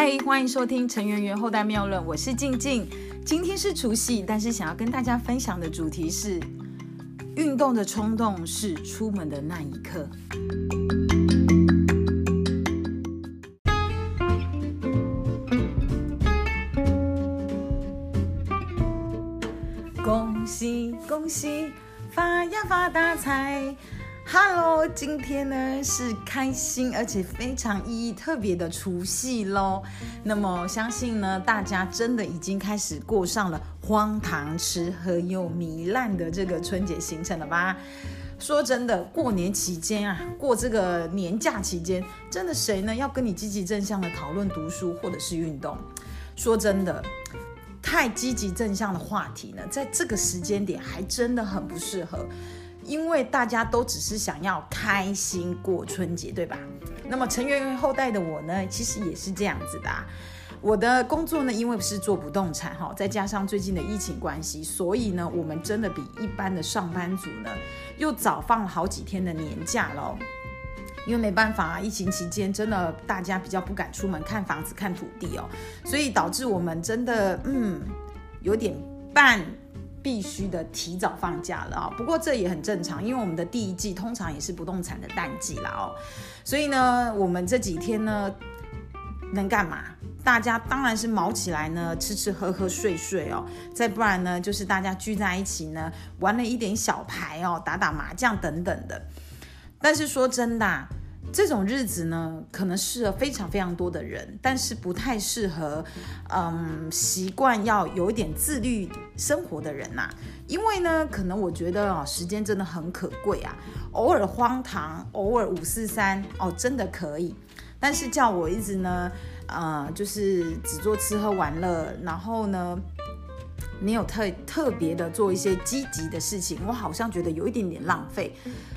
嗨，欢迎收听陈圆圆后代妙论，我是静静。今天是除夕，但是想要跟大家分享的主题是：运动的冲动是出门的那一刻。恭喜恭喜，发呀发大财！Hello，今天呢是开心而且非常意义特别的除夕喽。那么相信呢，大家真的已经开始过上了荒唐吃喝又糜烂的这个春节行程了吧？说真的，过年期间啊，过这个年假期间，真的谁呢要跟你积极正向的讨论读书或者是运动？说真的，太积极正向的话题呢，在这个时间点还真的很不适合。因为大家都只是想要开心过春节，对吧？那么成员后代的我呢，其实也是这样子的啊。我的工作呢，因为是做不动产哈，再加上最近的疫情关系，所以呢，我们真的比一般的上班族呢，又早放了好几天的年假喽。因为没办法啊，疫情期间真的大家比较不敢出门看房子、看土地哦，所以导致我们真的嗯有点半。必须的提早放假了啊！不过这也很正常，因为我们的第一季通常也是不动产的淡季啦哦。所以呢，我们这几天呢能干嘛？大家当然是毛起来呢，吃吃喝喝睡睡哦。再不然呢，就是大家聚在一起呢，玩了一点小牌哦，打打麻将等等的。但是说真的。这种日子呢，可能适合非常非常多的人，但是不太适合，嗯，习惯要有一点自律生活的人呐。因为呢，可能我觉得哦，时间真的很可贵啊，偶尔荒唐，偶尔五四三哦，真的可以。但是叫我一直呢，呃，就是只做吃喝玩乐，然后呢。没有特特别的做一些积极的事情，我好像觉得有一点点浪费。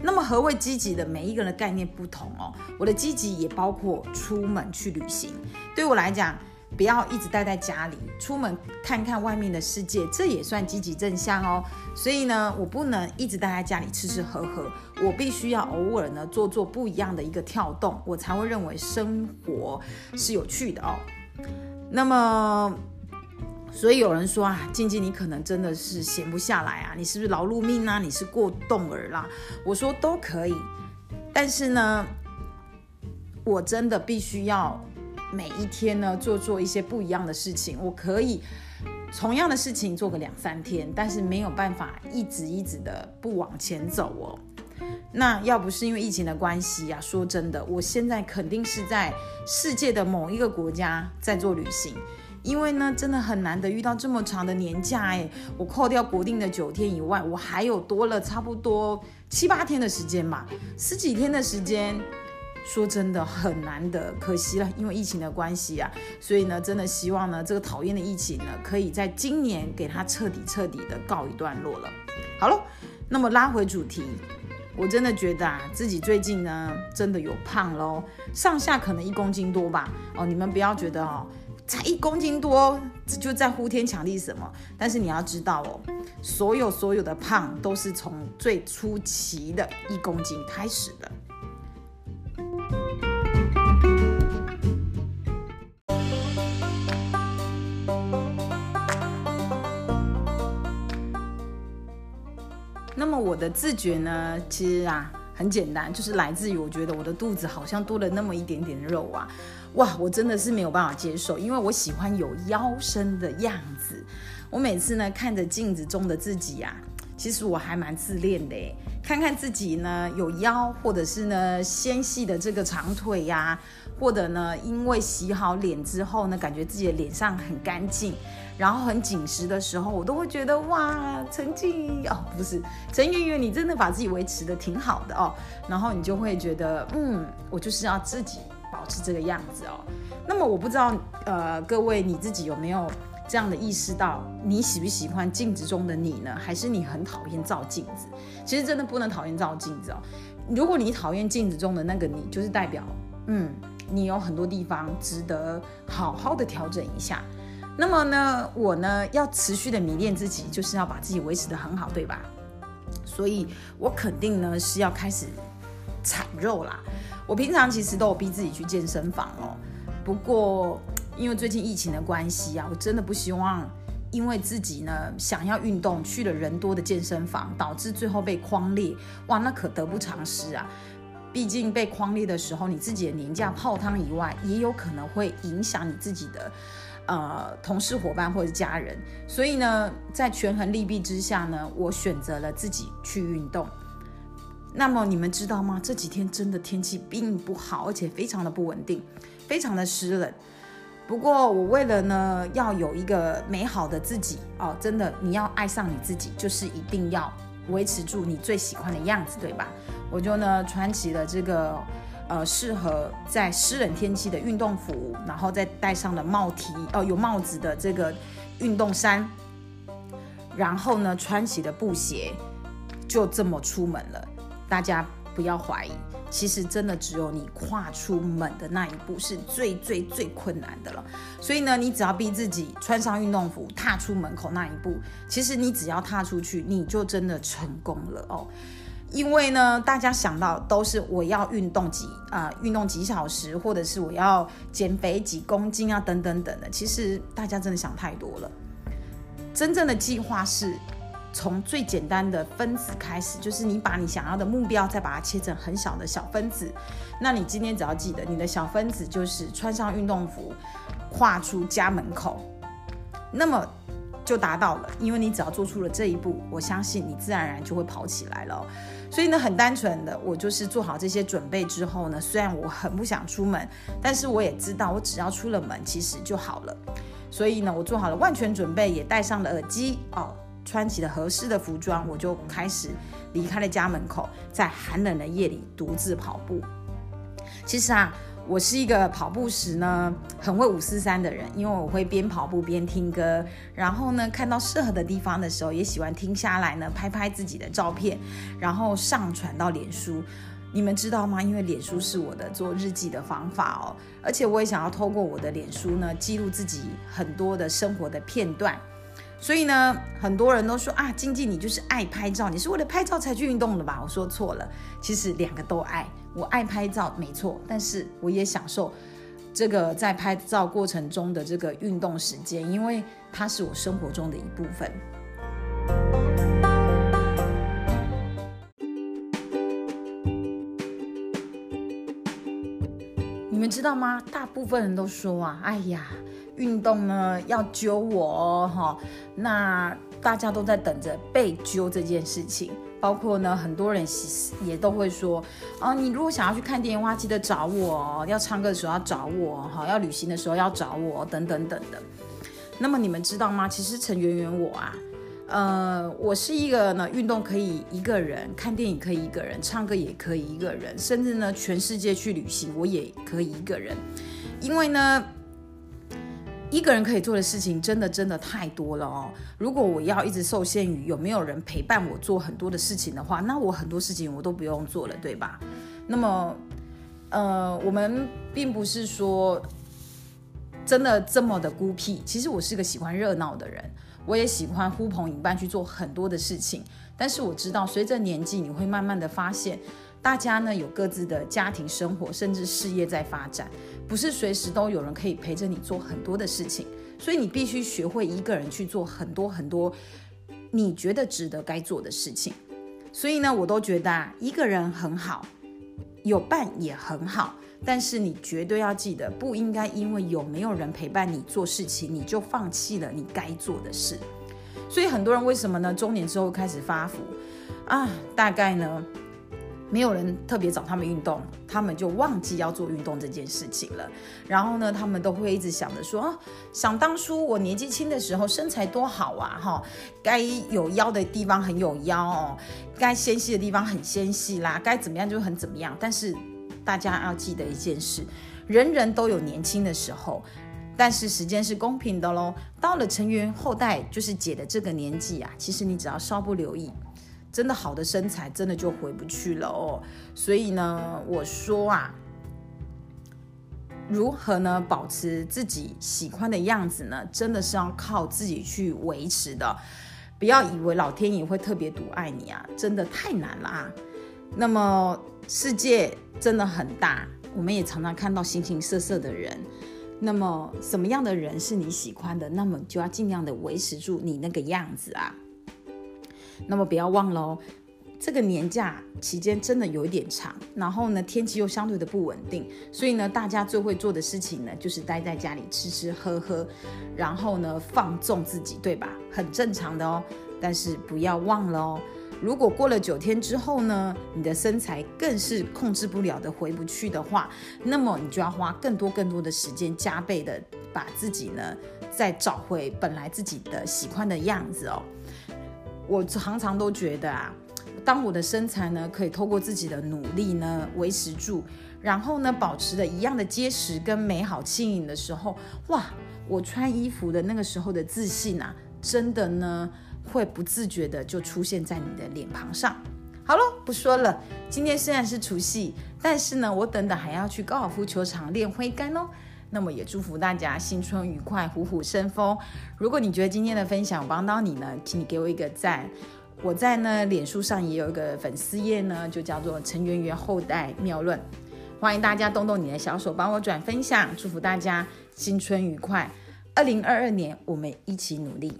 那么何谓积极的？每一个人的概念不同哦。我的积极也包括出门去旅行。对我来讲，不要一直待在家里，出门看看外面的世界，这也算积极正向哦。所以呢，我不能一直待在家里吃吃喝喝，我必须要偶尔呢做做不一样的一个跳动，我才会认为生活是有趣的哦。那么。所以有人说啊，静静你可能真的是闲不下来啊，你是不是劳碌命啊？你是过动儿啦？我说都可以，但是呢，我真的必须要每一天呢做做一些不一样的事情。我可以同样的事情做个两三天，但是没有办法一直一直的不往前走哦。那要不是因为疫情的关系呀，说真的，我现在肯定是在世界的某一个国家在做旅行。因为呢，真的很难得遇到这么长的年假哎，我扣掉国定的九天以外，我还有多了差不多七八天的时间吧，十几天的时间，说真的很难得，可惜了，因为疫情的关系啊，所以呢，真的希望呢，这个讨厌的疫情呢，可以在今年给它彻底彻底的告一段落了。好了，那么拉回主题，我真的觉得啊，自己最近呢，真的有胖喽，上下可能一公斤多吧，哦，你们不要觉得哦。才一公斤多，就在呼天抢地什么？但是你要知道哦，所有所有的胖都是从最初期的一公斤开始的。那么我的自觉呢，其实啊很简单，就是来自于我觉得我的肚子好像多了那么一点点肉啊。哇，我真的是没有办法接受，因为我喜欢有腰身的样子。我每次呢看着镜子中的自己呀，其实我还蛮自恋的。看看自己呢有腰，或者是呢纤细的这个长腿呀，或者呢因为洗好脸之后呢，感觉自己的脸上很干净，然后很紧实的时候，我都会觉得哇，陈静哦，不是陈圆圆，你真的把自己维持的挺好的哦。然后你就会觉得，嗯，我就是要自己。保持这个样子哦，那么我不知道，呃，各位你自己有没有这样的意识到，你喜不喜欢镜子中的你呢？还是你很讨厌照镜子？其实真的不能讨厌照镜子哦。如果你讨厌镜子中的那个你，就是代表，嗯，你有很多地方值得好好的调整一下。那么呢，我呢要持续的迷恋自己，就是要把自己维持的很好，对吧？所以我肯定呢是要开始产肉啦。我平常其实都有逼自己去健身房哦，不过因为最近疫情的关系啊，我真的不希望因为自己呢想要运动，去了人多的健身房，导致最后被框裂，哇，那可得不偿失啊！毕竟被框裂的时候，你自己的年假泡汤以外，也有可能会影响你自己的呃同事伙伴或者家人。所以呢，在权衡利弊之下呢，我选择了自己去运动。那么你们知道吗？这几天真的天气并不好，而且非常的不稳定，非常的湿冷。不过我为了呢，要有一个美好的自己哦，真的，你要爱上你自己，就是一定要维持住你最喜欢的样子，对吧？我就呢穿起了这个呃适合在湿冷天气的运动服，然后再戴上了帽 T 哦有帽子的这个运动衫，然后呢穿起了布鞋，就这么出门了。大家不要怀疑，其实真的只有你跨出门的那一步是最最最困难的了。所以呢，你只要逼自己穿上运动服，踏出门口那一步，其实你只要踏出去，你就真的成功了哦。因为呢，大家想到都是我要运动几啊，运动几小时，或者是我要减肥几公斤啊，等等等的。其实大家真的想太多了。真正的计划是。从最简单的分子开始，就是你把你想要的目标再把它切成很小的小分子。那你今天只要记得，你的小分子就是穿上运动服，跨出家门口，那么就达到了。因为你只要做出了这一步，我相信你自然而然就会跑起来了。所以呢，很单纯的，我就是做好这些准备之后呢，虽然我很不想出门，但是我也知道，我只要出了门，其实就好了。所以呢，我做好了万全准备，也戴上了耳机哦。穿起了合适的服装，我就开始离开了家门口，在寒冷的夜里独自跑步。其实啊，我是一个跑步时呢很会五四三的人，因为我会边跑步边听歌，然后呢看到适合的地方的时候，也喜欢停下来呢拍拍自己的照片，然后上传到脸书。你们知道吗？因为脸书是我的做日记的方法哦，而且我也想要透过我的脸书呢记录自己很多的生活的片段。所以呢，很多人都说啊，经济你就是爱拍照，你是为了拍照才去运动的吧？我说错了，其实两个都爱。我爱拍照没错，但是我也享受这个在拍照过程中的这个运动时间，因为它是我生活中的一部分。你们知道吗？大部分人都说啊，哎呀。运动呢要揪我哦，哈，那大家都在等着被揪这件事情，包括呢很多人也都会说，啊，你如果想要去看电影的话，记得找我，要唱歌的时候要找我，哈，要旅行的时候要找我，等等等的。那么你们知道吗？其实陈圆圆我啊，呃，我是一个呢运动可以一个人，看电影可以一个人，唱歌也可以一个人，甚至呢全世界去旅行我也可以一个人，因为呢。一个人可以做的事情真的真的太多了哦。如果我要一直受限于有没有人陪伴我做很多的事情的话，那我很多事情我都不用做了，对吧？那么，呃，我们并不是说真的这么的孤僻。其实我是个喜欢热闹的人，我也喜欢呼朋引伴去做很多的事情。但是我知道，随着年纪，你会慢慢的发现。大家呢有各自的家庭生活，甚至事业在发展，不是随时都有人可以陪着你做很多的事情，所以你必须学会一个人去做很多很多你觉得值得该做的事情。所以呢，我都觉得啊，一个人很好，有伴也很好，但是你绝对要记得，不应该因为有没有人陪伴你做事情，你就放弃了你该做的事。所以很多人为什么呢？中年之后开始发福啊？大概呢？没有人特别找他们运动，他们就忘记要做运动这件事情了。然后呢，他们都会一直想着说：想当初我年纪轻的时候身材多好啊，哈，该有腰的地方很有腰哦，该纤细的地方很纤细啦，该怎么样就很怎么样。但是大家要记得一件事：人人都有年轻的时候，但是时间是公平的喽。到了成员后代，就是姐的这个年纪啊，其实你只要稍不留意。真的好的身材，真的就回不去了哦。所以呢，我说啊，如何呢保持自己喜欢的样子呢？真的是要靠自己去维持的。不要以为老天爷会特别独爱你啊，真的太难了啊。那么世界真的很大，我们也常常看到形形色色的人。那么什么样的人是你喜欢的，那么就要尽量的维持住你那个样子啊。那么不要忘了哦。这个年假期间真的有一点长，然后呢，天气又相对的不稳定，所以呢，大家最会做的事情呢，就是待在家里吃吃喝喝，然后呢，放纵自己，对吧？很正常的哦。但是不要忘了哦，如果过了九天之后呢，你的身材更是控制不了的回不去的话，那么你就要花更多更多的时间，加倍的把自己呢，再找回本来自己的喜欢的样子哦。我常常都觉得啊。当我的身材呢，可以透过自己的努力呢维持住，然后呢保持的一样的结实跟美好轻盈的时候，哇，我穿衣服的那个时候的自信啊，真的呢会不自觉的就出现在你的脸庞上。好了，不说了，今天虽然是除夕，但是呢，我等等还要去高尔夫球场练挥杆哦。那么也祝福大家新春愉快，虎虎生风。如果你觉得今天的分享帮到你呢，请你给我一个赞。我在呢，脸书上也有一个粉丝页呢，就叫做陈圆圆后代妙论，欢迎大家动动你的小手帮我转分享，祝福大家新春愉快，二零二二年我们一起努力。